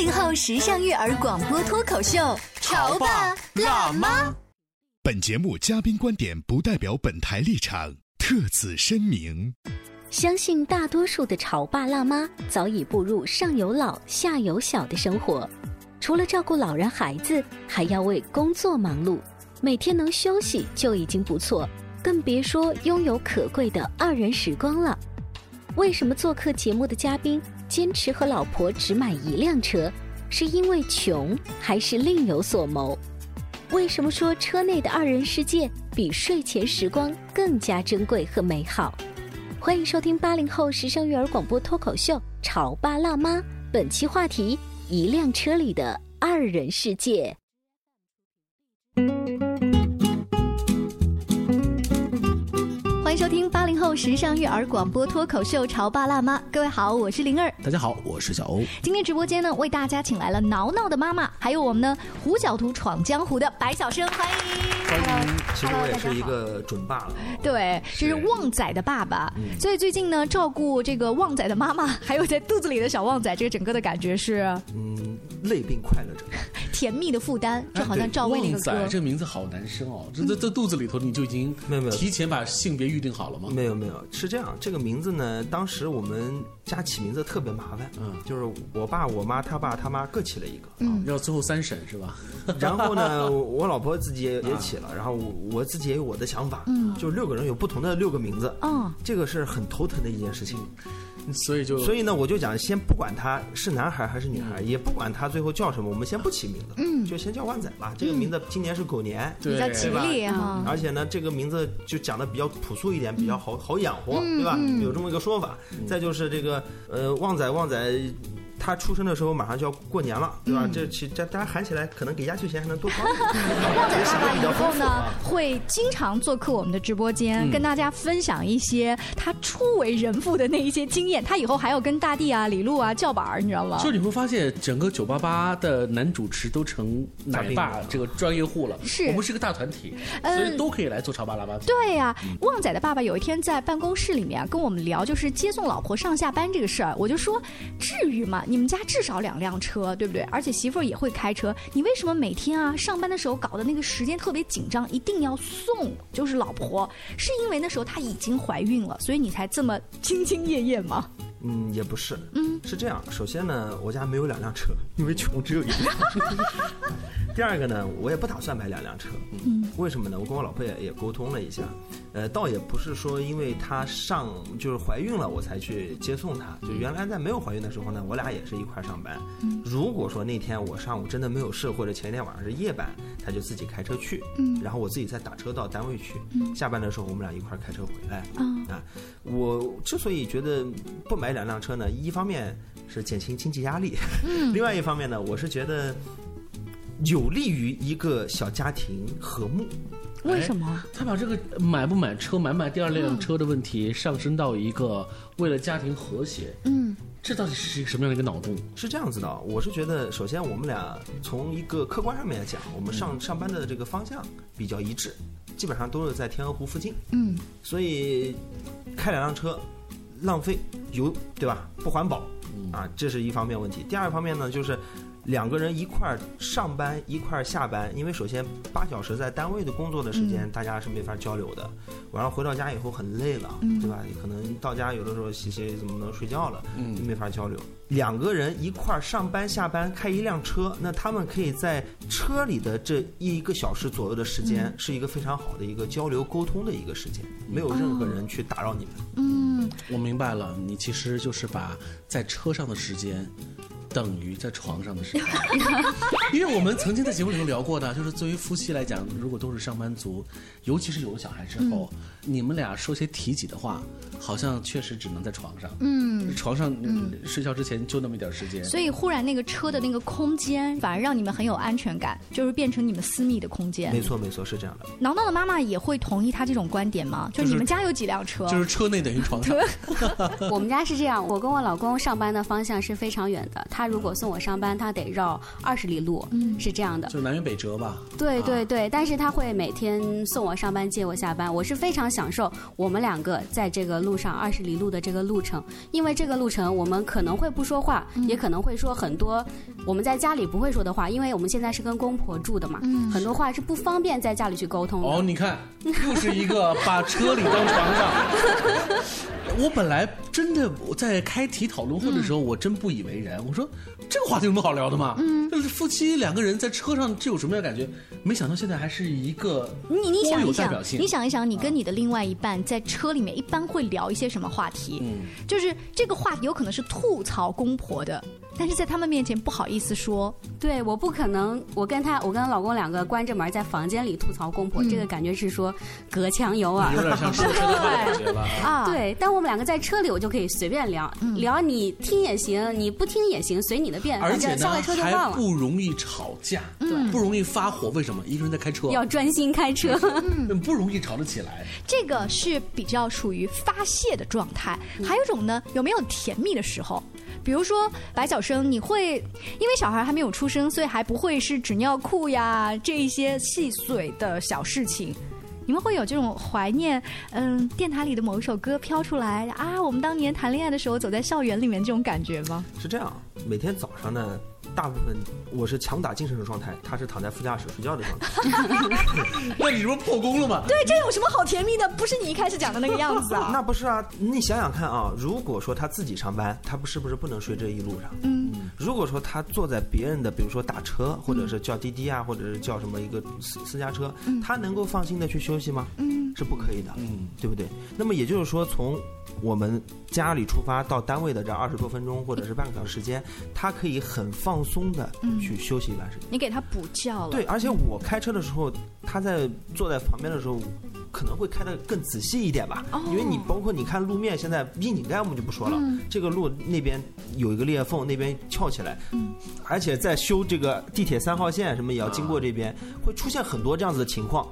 八零后时尚育儿广播脱口秀，潮爸辣妈。本节目嘉宾观点不代表本台立场，特此声明。相信大多数的潮爸辣妈早已步入上有老下有小的生活，除了照顾老人孩子，还要为工作忙碌。每天能休息就已经不错，更别说拥有可贵的二人时光了。为什么做客节目的嘉宾坚持和老婆只买一辆车？是因为穷，还是另有所谋？为什么说车内的二人世界比睡前时光更加珍贵和美好？欢迎收听八零后时尚育儿广播脱口秀《潮爸辣妈》，本期话题：一辆车里的二人世界。收听八零后时尚育儿广播脱口秀《潮爸辣妈》，各位好，我是灵儿。大家好，我是小欧。今天直播间呢，为大家请来了挠挠的妈妈，还有我们呢胡小图闯江湖的白小生，欢迎。欢迎。其实我也是一个准爸了。对，这是旺仔的爸爸，所以最近呢，照顾这个旺仔的妈妈，还有在肚子里的小旺仔，这个整个的感觉是，嗯，累并快乐着，甜蜜的负担，就好像赵薇那个歌。旺仔这名字好难生哦，这这这肚子里头你就已经没有没有提前把性别预定好了吗？没有没有，是这样，这个名字呢，当时我们家起名字特别麻烦，嗯，就是我爸、我妈、他爸、他妈各起了一个，嗯，要最后三审是吧？然后呢，我老婆自己也也起了，然后我我自己也有我的想法，嗯，就六个人有不同的六个名字，嗯，这个是很头疼的一件事情，所以就所以呢，我就讲，先不管他是男孩还是女孩，也不管他最后叫什么，我们先不起名字，嗯，就先叫万仔吧。这个名字今年是狗年，比较吉利啊。而且呢，这个名字就讲的比较朴素一点，比较好好养活，对吧？有这么一个说法。再就是这个呃，旺仔旺仔。他出生的时候马上就要过年了，对吧？这其这大家喊起来，可能给压岁钱还能多高。旺仔爸爸以后呢，会经常做客我们的直播间，跟大家分享一些他初为人父的那一些经验。他以后还要跟大地啊、李璐啊叫板儿，你知道吗？就你会发现，整个九八八的男主持都成奶爸这个专业户了。是我们是个大团体，所以都可以来做潮爸辣妈。对呀，旺仔的爸爸有一天在办公室里面跟我们聊，就是接送老婆上下班这个事儿。我就说，至于吗？你们家至少两辆车，对不对？而且媳妇儿也会开车，你为什么每天啊上班的时候搞的那个时间特别紧张，一定要送就是老婆？是因为那时候她已经怀孕了，所以你才这么兢兢业业吗？嗯，也不是，嗯，是这样。首先呢，我家没有两辆车，因为穷，只有一辆。第二个呢，我也不打算买两辆车。嗯，为什么呢？我跟我老婆也也沟通了一下，呃，倒也不是说因为她上就是怀孕了我才去接送她，就原来在没有怀孕的时候呢，我俩也是一块上班。嗯，如果说那天我上午真的没有事，或者前一天晚上是夜班，她就自己开车去，嗯，然后我自己再打车到单位去。嗯，下班的时候我们俩一块开车回来。啊啊，我之所以觉得不买两辆车呢，一方面是减轻经济压力，嗯，另外一方面呢，我是觉得有利于一个小家庭和睦。为什么？他把这个买不买车、买不买第二辆车的问题上升到一个为了家庭和谐，嗯，这到底是一个什么样的一个脑洞？是这样子的，我是觉得，首先我们俩从一个客观上面来讲，我们上嗯上班的这个方向比较一致，基本上都是在天鹅湖附近，嗯，所以开两辆车浪费油，对吧？不环保，啊，这是一方面问题。第二方面呢，就是两个人一块儿上班一块儿下班，因为首先八小时在单位的工作的时间，大家是没法交流的。晚上回到家以后很累了，对吧？可能到家有的时候洗洗怎么能睡觉了，嗯没法交流。两个人一块儿上班下班，开一辆车，那他们可以在车里的这一个小时左右的时间，是一个非常好的一个交流沟通的一个时间，没有任何人去打扰你们。嗯，我明白了，你其实就是把在车上的时间等于在床上的时候，因为我们曾经在节目里头聊过的，就是作为夫妻来讲，如果都是上班族，尤其是有了小孩之后，你们俩说些体己的话，好像确实只能在床上，嗯，床上、嗯、睡觉之前就那么一点时间，所以忽然那个车的那个空间，反而让你们很有安全感，就是变成你们私密的空间。没错，没错，是这样的。挠挠的妈妈也会同意他这种观点吗？就就是你们家有几辆车？就是车内等于床上，我们家是这样，我跟我老公上班的方向是非常远的。他如果送我上班，他得绕二十里路，是这样的。就是南辕北辙吧。对对对，但是他会每天送我上班，接我下班。我是非常享受我们两个在这个路上二十里路的这个路程，因为这个路程我们可能会不说话，也可能会说很多我们在家里不会说的话，因为我们现在是跟公婆住的嘛，很多话是不方便在家里去沟通的。哦，你看，又是一个把车里当床上。我本来真的我在开题讨论会的时候，我真不以为然。我说这个话题有什么好聊的吗？嗯，就是夫妻两个人在车上，这有什么样的感觉？没想到现在还是一个你你想一想有代表，性。你想一想，你跟你的另外一半在车里面一般会聊一些什么话题？嗯，就是这个话题有可能是吐槽公婆的，但是在他们面前不好意思说。对，我不可能，我跟他，我跟老公两个关着门在房间里吐槽公婆，这个感觉是说隔墙有耳。有点像说 车的话的感觉了。啊，，对，但我们两个在车里，我就可以随便聊，聊你听也行，你不听也行，随你的便，而且呢反正上了车就忘了。不容易吵架，对不容易发火。为什么？一个人在开车，要专心开车，不容易吵得起来。这个是比较属于发泄的状态。还有一种呢，有没有甜蜜的时候？比如说白晓生，你会因为小孩还没有出生，所以还不会是纸尿裤呀这一些细碎的小事情。你们会有这种怀念，嗯，电台里的某一首歌飘出来啊，我们当年谈恋爱的时候走在校园里面这种感觉吗？是这样，每天早上呢，大部分我是强打精神的状态，他是躺在副驾驶睡觉的状态。那你这不破功了吗？对，这有什么好甜蜜的？不是你一开始讲的那个样子啊。那不是啊，你想想看啊，如果说他自己上班，他不是不是不能睡这一路上？嗯，如果说他坐在别人的，比如说打车，或者是叫滴滴啊，或者是叫什么一个私私家车，他能够放心的去休息吗？嗯，是不可以的，嗯，对不对？那么也就是说，从我们家里出发到单位的这二十多分钟，或者是半个小时时间，他可以很放松的去休息一段时间。你给他补觉了。对，而且我开车的时候，他在坐在旁边的时候，可能会开的更仔细一点吧。哦因为你包括你看路面，现在窨井盖我们就不说了，嗯这个路那边有一个裂缝，那边翘起来，而且在修这个地铁三号线什么也要经过这边，会出现很多这样子的情况。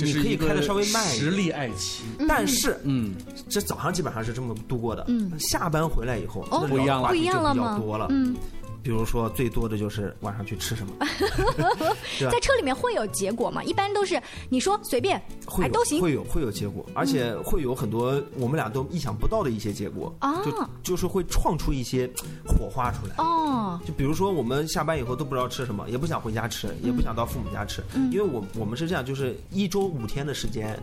你可以开的稍微慢一实点，力爱妻。但是嗯，这早上基本上是这么度过的。嗯下班回来以后，哦那不一样了不一样了吗？多了。嗯，比如说最多的就是晚上去吃什么，在车里面会有结果吗？一般都是你说随便，会有哎都行。会有会有结果，而且会有很多我们俩都意想不到的一些结果，啊。就就是会创出一些火花出来。哦，就比如说，我们下班以后都不知道吃什么，也不想回家吃，也不想到父母家吃，嗯。因为我我们是这样，就是一周五天的时间，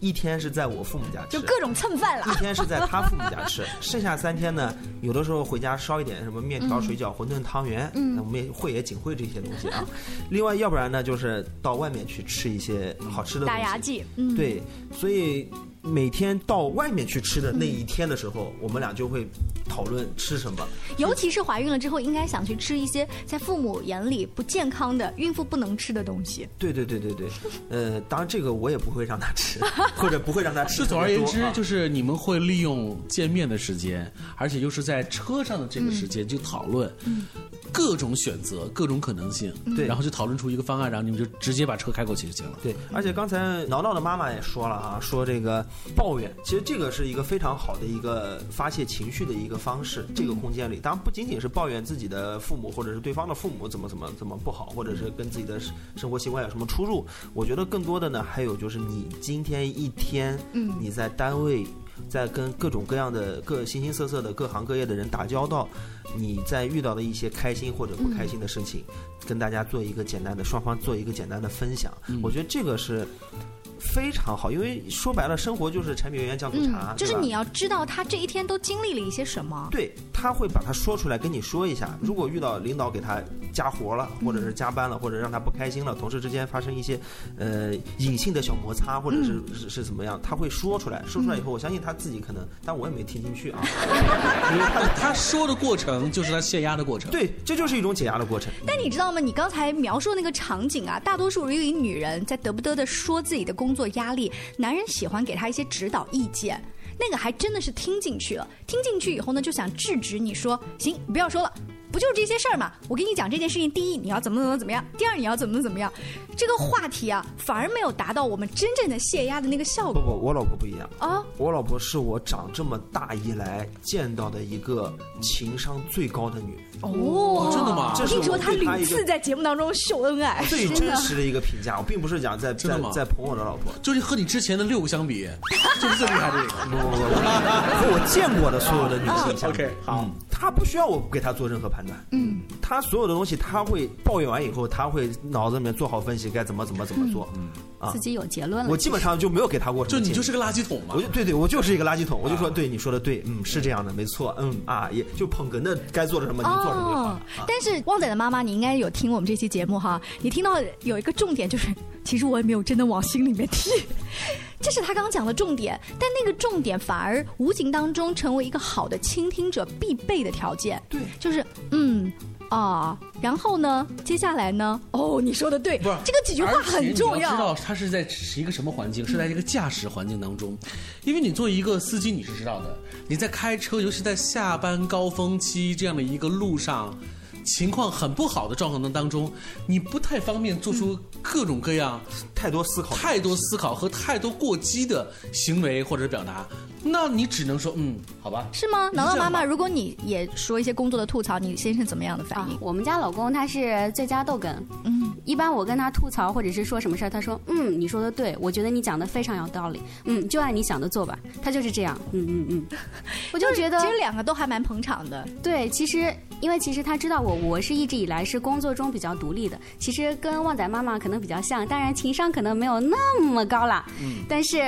一天是在我父母家吃，就各种蹭饭了。一了。天是在他父母家吃，剩下三天呢，有的时候回家烧一点什么面条、水饺、馄饨、汤圆，嗯，我们也会也仅会这些东西啊。另外，要不然呢，就是到外面去吃一些好吃的东西。打牙祭，嗯，对，所以每天到外面去吃的那一天的时候，我们俩就会讨论吃什么。尤其是怀孕了之后，应该想去吃一些在父母眼里不健康的、孕妇不能吃的东西。对对对对对，呃，当然这个我也不会让他吃，或者不会让他吃总而言之就是你们会利用见面的时间，而且又是在车上的这个时间去讨论各种选择、各种可能性，对然后就讨论出一个方案，然后你们就直接把车开过去就行了。对，而且刚才挠挠的妈妈也说了啊，说这个抱怨，其实这个是一个非常好的一个发泄情绪的一个方式。这个空间里，当然不仅仅是抱怨自己的父母或者是对方的父母怎么怎么怎么不好，或者是跟自己的生生活习惯有什么出入。我觉得更多的呢，还有就是你今天一天，嗯，你在单位。在跟各种各样的各形形色色的各行各业的人打交道，你在遇到的一些开心或者不开心的事情，跟大家做一个简单的双方做一个简单的分享，我觉得这个是。非常好，因为说白了，生活就是柴米油盐酱醋茶，嗯就是你要知道他这一天都经历了一些什么。对，他会把它说出来跟你说一下。如果遇到领导给他加活了，或者是加班了，或者让他不开心了，同事之间发生一些呃隐性的小摩擦，或者是、是是怎么样，他会说出来。说出来以后，我相信他自己可能，但我也没听进去啊。因为他他说的过程就是他泄压的过程。对，这就是一种解压的过程。但你知道吗？你刚才描述那个场景啊，大多数一个女人在得不得的说自己的工工作压力，男人喜欢给他一些指导意见。那个还真的是听进去了，听进去以后呢，就想制止你说，行，不要说了，不就是这些事儿嘛？我跟你讲这件事情，第一你要怎么怎么怎么样，第二你要怎么怎么样，这个话题啊，反而没有达到我们真正的泄压的那个效果不不，我老婆不一样。啊。我老婆是我长这么大以来见到的一个情商最高的女人，哦，真的吗我跟你说，她屡次在节目当中秀恩爱，最真实的一个评价。我并不是讲在在在捧我的老婆，就是和你之前的六个相比，就是最厉害的这个。不不不，和我见过的所有的女性相比 OK，好嗯她不需要我给他做任何判断，嗯，他所有的东西，他会抱怨完以后，他会脑子里面做好分析，该怎么怎么怎么做，嗯啊自，己有结论了。我基本上就没有给他过什么，就你就是个垃圾桶嘛我。就对对，我就是一个垃圾桶，我就说啊对你说的对，嗯，是这样的，没错，嗯啊，也就捧哏的该做的什么你做什么就好了。啊哦但是旺仔的妈妈，你应该有听我们这期节目哈，你听到有一个重点就是，其实我也没有真的往心里面去，这是他刚刚讲的重点，但那个重点反而无形当中成为一个好的倾听者必备的条件。对就是嗯。啊，然后呢？接下来呢？哦，你说的对，不是这个几句话很重要知道要。他是在是一个什么环境，是在一个驾驶环境当中，因为你作为一个司机，你是知道的，你在开车，尤其在下班高峰期这样的一个路上。情况很不好的状况当中，你不太方便做出各种各样、太多思考，太多思考和太多过激的行为或者表达，那你只能说嗯，好吧。是吗？是这样挠挠妈妈，如果你也说一些工作的吐槽，你先生怎么样的反应？，啊我们家老公他是最佳逗哏，嗯，一般我跟他吐槽或者是说什么事儿，他说嗯，你说的对，我觉得你讲的非常有道理，嗯，就按你想的做吧。他就是这样，嗯嗯嗯，我就觉得其实两个都还蛮捧场的。对，其实因为其实他知道我，我是一直以来是工作中比较独立的，其实跟旺仔妈妈可能比较像，当然情商可能没有那么高啦。嗯，但是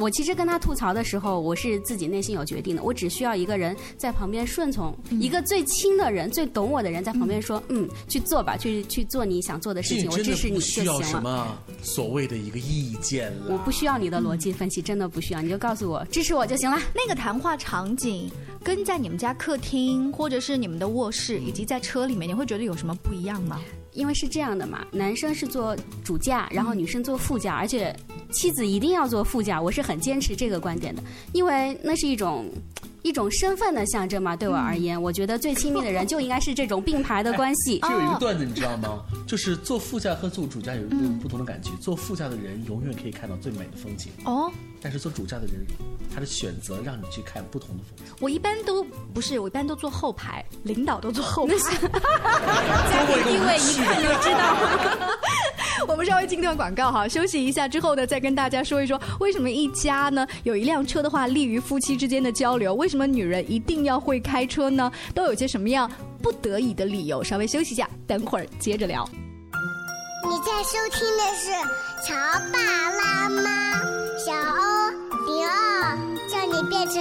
我其实跟他吐槽的时候，我是自己内心有决定的，我只需要一个人在旁边顺从，一个最亲的人、最懂我的人在旁边说，嗯，去做吧，去去做你想做的事情，我支持你就需要什行了。么所谓的一个意见了。我不需要你的逻辑分析，真的不需要，你就告诉我支持我就行了。那个谈话场景跟在你们家客厅，或者是你们的卧室，以及在车里面，你会觉得有什么不一样吗？因为是这样的嘛，男生是坐主驾，然后女生坐副驾，而且妻子一定要坐副驾，我是很坚持这个观点的，因为那是一种。一种身份的象征嘛，对我而言，我觉得最亲密的人就应该是这种并排的关系。这有一个段子，你知道吗？就是坐副驾和坐主驾有一种不同的感觉。坐副驾的人永远可以看到最美的风景，哦，但是坐主驾的人，他的选择让你去看不同的风景。我一般都不是，我一般都坐后排，领导都坐后排。家庭地位一看就知道。我稍微进段广告哈，休息一下之后呢，再跟大家说一说为什么一家呢有一辆车的话，利于夫妻之间的交流。为什么女人一定要会开车呢？都有些什么样不得已的理由？稍微休息一下，等会儿接着聊。你在收听的是《潮爸拉妈》，小欧零二，叫你变成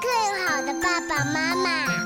更好的爸爸妈妈。《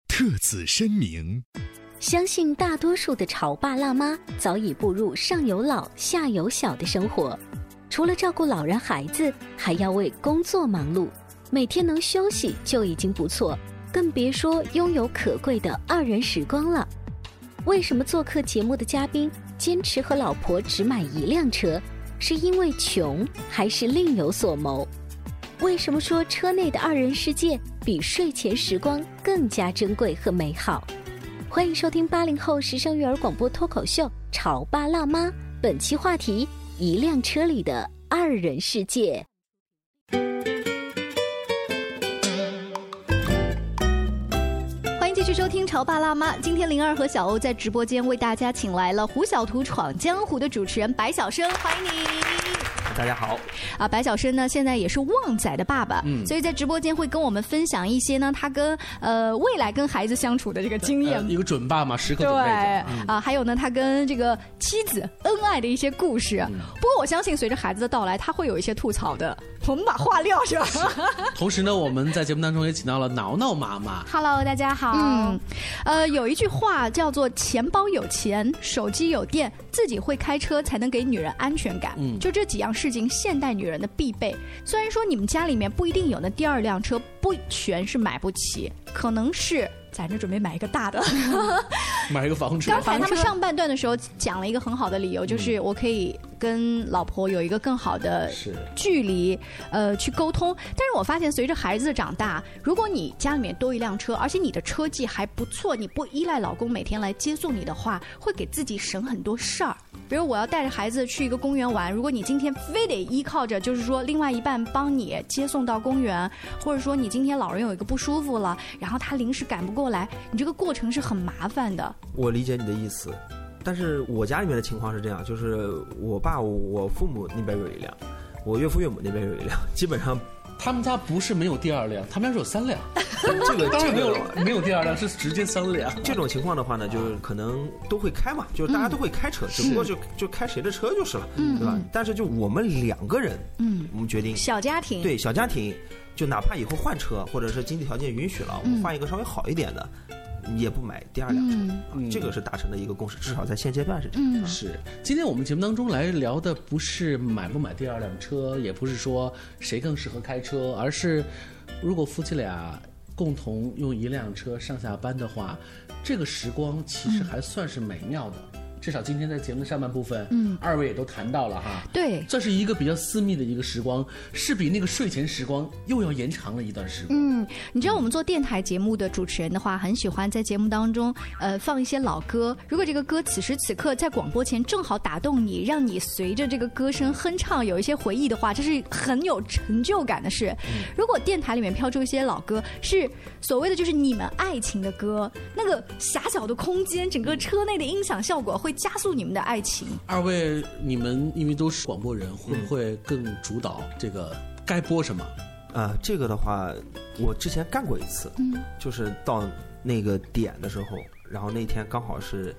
特此声明。相信大多数的潮爸辣妈早已步入上有老下有小的生活，除了照顾老人孩子，还要为工作忙碌，每天能休息就已经不错，更别说拥有可贵的二人时光了。为什么做客节目的嘉宾坚持和老婆只买一辆车？是因为穷，还是另有所谋？为什么说车内的二人世界比睡前时光更加珍贵和美好？欢迎收听八零后时尚育儿广播脱口秀《潮爸辣妈》，本期话题：一辆车里的二人世界。欢迎继续收听《潮爸辣妈》。今天灵儿和小欧在直播间为大家请来了《胡小图闯江湖》的主持人白晓生，欢迎你。大家好，啊，白晓生呢，现在也是旺仔的爸爸，嗯所以在直播间会跟我们分享一些呢，他跟呃未来跟孩子相处的这个经验呃。一个准爸嘛，时刻对准备着。嗯啊，还有呢，他跟这个妻子恩爱的一些故事。嗯不过我相信，随着孩子的到来，他会有一些吐槽的。我们把话撂上。同时呢，我们在节目当中也请到了挠挠妈妈。Hello，大家好。嗯，呃，有一句话叫做“钱包有钱，手机有电，自己会开车才能给女人安全感”。嗯就这几样事情，现代女人的必备。虽然说你们家里面不一定有那第二辆车，不全是买不起，可能是攒着准备买一个大的。买一个房车，刚才他们上半段的时候讲了一个很好的理由，就是我可以跟老婆有一个更好的距离，呃，去沟通。但是我发现随着孩子的长大，如果你家里面多一辆车，而且你的车技还不错，你不依赖老公每天来接送你的话，会给自己省很多事儿。比如我要带着孩子去一个公园玩，如果你今天非得依靠着，就是说另外一半帮你接送到公园，或者说你今天老人有一个不舒服了，然后他临时赶不过来，你这个过程是很麻烦的。我理解你的意思，但是我家里面的情况是这样，就是我爸、我父母那边有一辆，我岳父岳母那边有一辆，基本上他们家不是没有第二辆，他们家是有三辆。这个当然没有这个没有第二辆，是直接三辆。这种情况的话呢，就是可能都会开嘛，就是大家都会开车，只不过就就开谁的车就是了，嗯。对吧？嗯？但是就我们两个人，嗯，我们决定小家庭。对小家庭，就哪怕以后换车，或者是经济条件允许了，我们嗯换一个稍微好一点的，也不买第二辆车，嗯啊这个是达成的一个共识，至少在现阶段是这样。嗯是，今天我们节目当中来聊的不是买不买第二辆车，也不是说谁更适合开车，而是如果夫妻俩共同用一辆车上下班的话，这个时光其实还算是美妙的。至少今天在节目的上半部分，嗯二位也都谈到了哈，对，这是一个比较私密的一个时光，是比那个睡前时光又要延长了一段时光。嗯，你知道我们做电台节目的主持人的话，很喜欢在节目当中，呃，放一些老歌。如果这个歌此时此刻在广播前正好打动你，让你随着这个歌声哼唱，有一些回忆的话，这是很有成就感的事。如果电台里面飘出一些老歌，是所谓的就是你们爱情的歌，那个狭小的空间，整个车内的音响效果会加速你们的爱情。二位，你们因为都是广播人，会不会更主导这个该播什么？啊、这个的话，我之前干过一次，嗯就是到那个点的时候，然后那天刚好是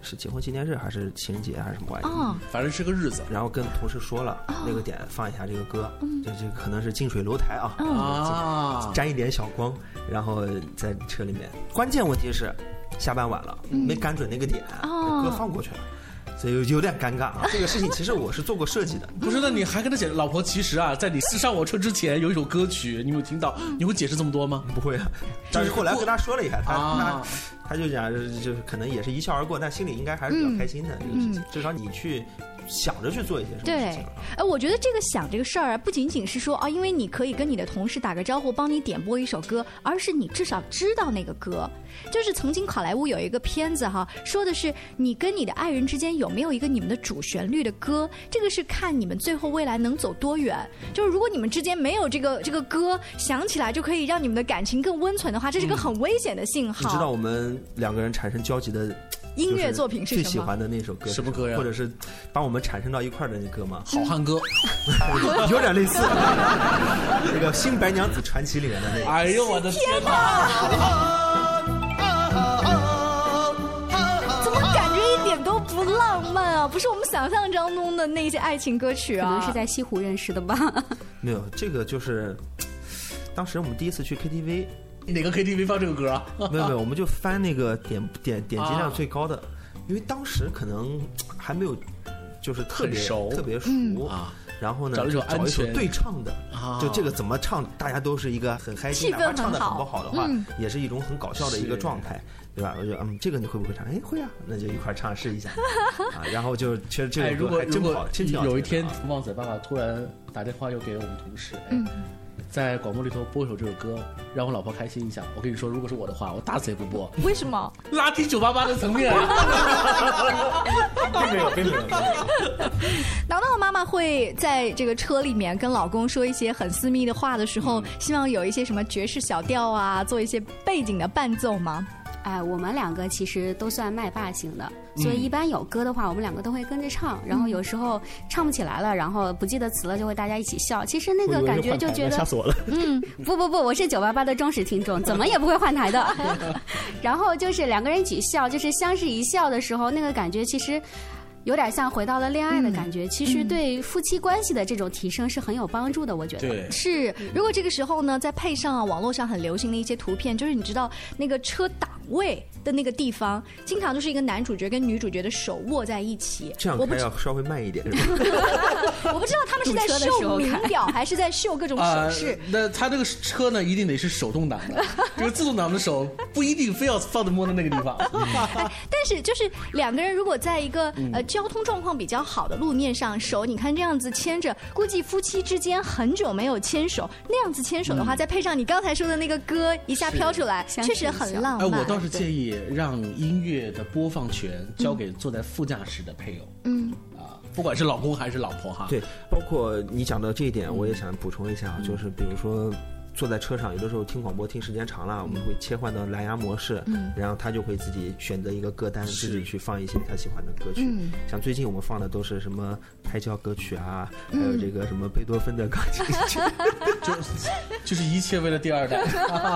是结婚纪念日还是情人节还是什么玩意儿，哦反正是个日子。然后跟同事说了、那个点放一下这个歌，这这可能是近水楼台啊，嗯啊沾一点小光，然后在车里面。关键问题是下班晚了，没赶准那个点，哦歌放过去了。所以有点尴尬啊！这个事情其实我是做过设计的，不是，那你还跟他讲，老婆，其实啊，在你上我车之前有一首歌曲，你有听到？你会解释这么多吗？不会啊，但是后来跟他说了一下，他啊他他就讲，就是可能也是一笑而过，但心里应该还是比较开心的这个事情。至少你去想着去做一些什么事对情。，哎，我觉得这个想这个事儿啊，不仅仅是说啊，因为你可以跟你的同事打个招呼，帮你点播一首歌，而是你至少知道那个歌。就是曾经好莱坞有一个片子哈，说的是你跟你的爱人之间有没有一个你们的主旋律的歌，这个是看你们最后未来能走多远。就是如果你们之间没有这个这个歌，想起来就可以让你们的感情更温存的话，这是个很危险的信号。你知道我们两个人产生交集的音乐作品是什么最喜欢的那首歌是什么歌呀或者是把我们产生到一块儿的那歌吗？好汉歌，有点类似。那个《新白娘子传奇》里面的那个。哎呦我的天哪！怎么感觉一点都不浪漫啊？不是我们想象当中的那些爱情歌曲啊？可能是在西湖认识的吧。没有，这个就是 当时我们第一次去 KTV，哪个 KTV 放这个歌啊？没有没有，我们就翻那个点点点击量啊最高的，因为当时可能还没有就是特别熟特别熟嗯啊。然后呢，找一首找一首安全对唱的，啊就这个怎么唱，大家都是一个很开心，气氛哪怕唱的很不好的话，嗯也是一种很搞笑的一个状态，对吧？我就嗯，这个你会不会唱？哎，会啊，那就一块儿唱试一下啊。然后就其实这哎，个如果如果有一天旺仔爸爸突然打电话又给我们同事，哎，嗯在广播里头播一首这首歌，让我老婆开心一下。我跟你说，如果是我的话，我打死也不播。为什么？拉低九八八的层面。并没有，并没有。挠挠的妈妈会在这个车里面跟老公说一些很私密的话的时候，希望有一些什么爵士小调啊，做一些背景的伴奏吗？哎，我们两个其实都算麦霸型的，所以嗯一般有歌的话，我们两个都会跟着唱。然后有时候唱不起来了，然后不记得词了，就会大家一起笑。其实那个感觉就觉得，吓死我了。嗯，不不不，我是九八八的忠实听众，怎么也不会换台的。然后就是两个人一起笑，就是相视一笑的时候，那个感觉其实。有点像回到了恋爱的感觉，其实对夫妻关系的这种提升是很有帮助的，我觉得。是，如果这个时候呢，再配上网络上很流行的一些图片，就是你知道那个车档位的那个地方，经常就是一个男主角跟女主角的手握在一起。这样我不知开要稍微慢一点，是吧？我不知道他们是在秀名表，还是在秀各种啊手势。那他这个车呢，一定得是手动挡的，这个自动挡的手不一定非要放在摸的那个地方。但是就是两个人如果在一个、嗯呃交通状况比较好的路面上，手你看这样子牵着，估计夫妻之间很久没有牵手，那样子牵手的嗯话，再配上你刚才说的那个歌一下飘出来，确实很浪哎，漫。我倒是建议让音乐的播放权交给坐在副驾驶的配偶，嗯啊，不管是老公还是老婆哈。对，包括你讲到这一点，我也想补充一下啊，就是比如说。坐在车上，有的时候听广播听时间长了，我们会切换到蓝牙模式，嗯然后他就会自己选择一个歌单，自己去放一些他喜欢的歌曲。嗯像最近我们放的都是什么胎教歌曲啊，还嗯有这个什么贝多芬的钢琴曲。就是一切为了第二代。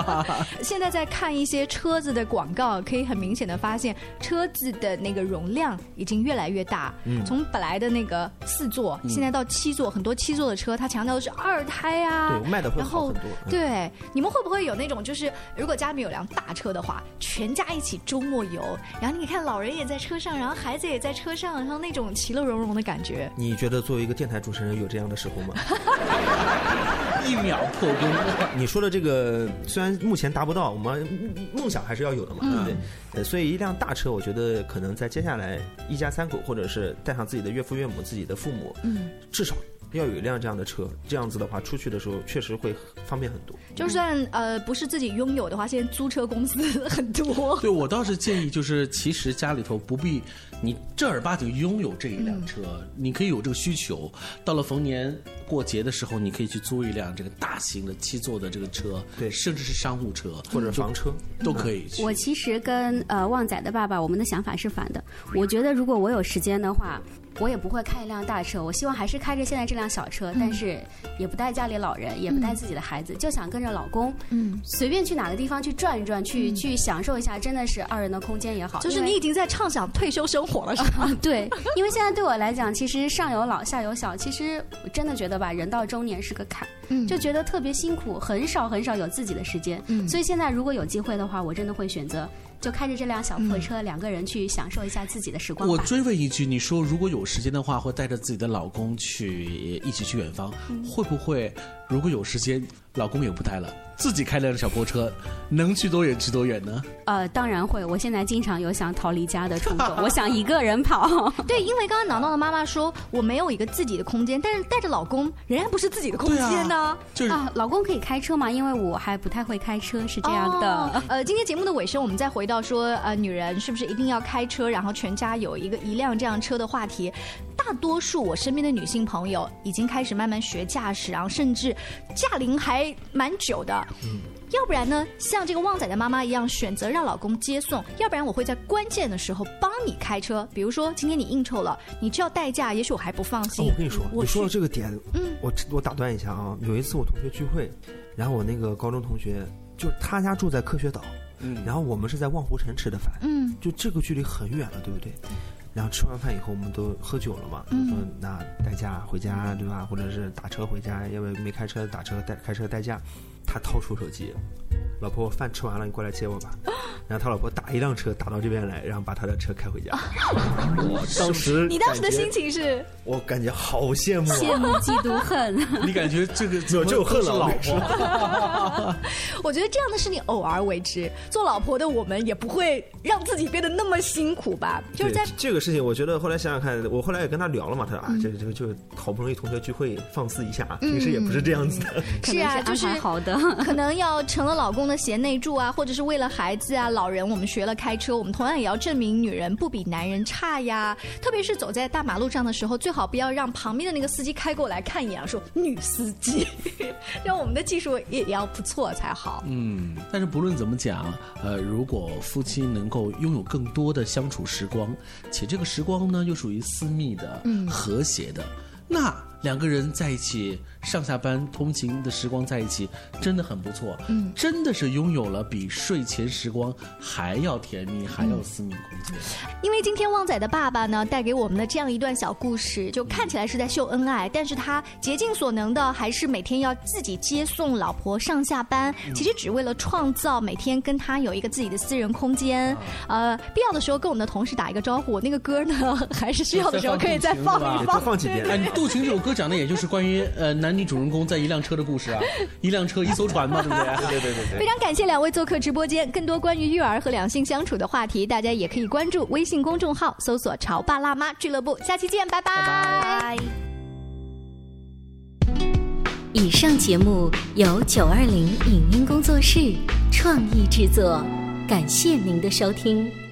现在在看一些车子的广告，可以很明显的发现，车子的那个容量已经越来越大。嗯从本来的那个四座，嗯现在到七座，很多七座的车，它强调的是二胎啊，对卖的会好很多嗯对，你们会不会有那种，就是如果家里面有辆大车的话，全家一起周末游，然后你看老人也在车上，然后孩子也在车上，然后那种其乐融融的感觉。你觉得作为一个电台主持人有这样的时候吗？一秒破功。你说的这个虽然目前达不到，我们梦想还是要有的嘛，对不对？呃，所以一辆大车，我觉得可能在接下来一家三口，或者是带上自己的岳父岳母、自己的父母，嗯，至少要有一辆这样的车。这样子的话，出去的时候确实会方便很多。就算呃不是自己拥有的话，现在租车公司很多。对我倒是建议，就是其实家里头不必你正儿八经拥有这一辆车，你可以有这个需求。到了逢年过节的时候，你可以去租一辆这个大型的七座的这个车，对，甚至是商务车或者房车都可以。我其实跟呃旺仔的爸爸，我们的想法是反的。我觉得如果我有时间的话，我也不会开一辆大车，我希望还是开着现在这辆小车，但是也不带家里老人，也不带自己的孩子，就想跟着老公，嗯，随便去哪个地方去转一转，去、去享受一下，真的是二人的空间也好。就是你已经在畅想退休生活了，是吗？对，因为现在对我来讲，其实上有老下有小，其实我真的觉得吧，人到中年是个坎，嗯就觉得特别辛苦，很少很少有自己的时间。嗯所以现在如果有机会的话，我真的会选择就开着这辆小破车，两个人去享受一下自己的时光我。追问一句，你说如果有时间的话，会带着自己的老公去一起去远方，嗯会不会如果有时间，老公也不带了，自己开辆小破车，能去多远去多远呢？呃，当然会。我现在经常有想逃离家的冲动，我想一个人跑。对，因为刚刚挠挠的妈妈说我没有一个自己的空间，但是带着老公仍然不是自己的空间呢。啊，老公可以开车吗？因为我还不太会开车，是这样的。哦呃，今天节目的尾声，我们再回到说，呃，女人是不是一定要开车，然后全家有一个一辆这样车的话题。大多数我身边的女性朋友已经开始慢慢学驾驶，然后甚至驾龄还蛮久的。嗯要不然呢，像这个旺仔的妈妈一样，选择让老公接送；要不然我会在关键的时候帮你开车。比如说今天你应酬了，你就要代驾，也许我还不放心。哦，我跟你说，你说到这个点，嗯我我打断一下啊。有一次我同学聚会，然后我那个高中同学，就是他家住在科学岛，嗯，然后我们是在望湖城吃的饭，嗯，就这个距离很远了，对不对？然后吃完饭以后，我们都喝酒了嘛，嗯说那代驾回家，对吧？或者是打车回家，因为没开车打车代开车代驾。他掏出手机，老婆，我饭吃完了，你过来接我吧。然后他老婆打一辆车打到这边来，然后把他的车开回家。我当时 你当时的心情是？我感觉好羡慕、啊，羡慕嫉妒恨。你感觉这个有这有恨了，老婆。我觉得这样的事情偶尔为之，做老婆的我们也不会让自己变得那么辛苦吧？就是在这个事情，我觉得后来想想看，我后来也跟他聊了嘛，他说啊，嗯这这个就好不容易同学聚会放肆一下，嗯平时也不是这样子的。是啊，就是安排好的，可能要成了老公的贤内助啊，或者是为了孩子啊、老人，我们学了开车，我们同样也要证明女人不比男人差呀。特别是走在大马路上的时候，最好不要让旁边的那个司机开过来看一眼，说女司机，让我们的技术也也要不错才好。嗯，但是不论怎么讲，呃，如果夫妻能够拥有更多的相处时光，且这个时光呢又属于私密的、嗯和谐的，那两个人在一起上下班通勤的时光在一起，真的很不错。嗯真的是拥有了比睡前时光还要甜蜜、还要私密的空间。因为今天旺仔的爸爸呢，带给我们的这样一段小故事，就看起来是在秀恩爱，但是他竭尽所能的，还是每天要自己接送老婆上下班，其实只为了创造每天跟他有一个自己的私人空间。呃，必要的时候跟我们的同事打一个招呼，那个歌呢，还是需要的时候可以再放一放，放几遍哎，你《渡情》这首歌讲的也就是关于呃男女主人公在一辆车的故事啊，一辆车一艘船嘛，对不对？对对对非常感谢两位做客直播间，更多关于育儿和两性相处的话题，大家也可以关注微信公众号，搜索“潮爸辣妈俱乐部”。下期见，拜拜。以上节目由九二零影音工作室创意制作，感谢您的收听。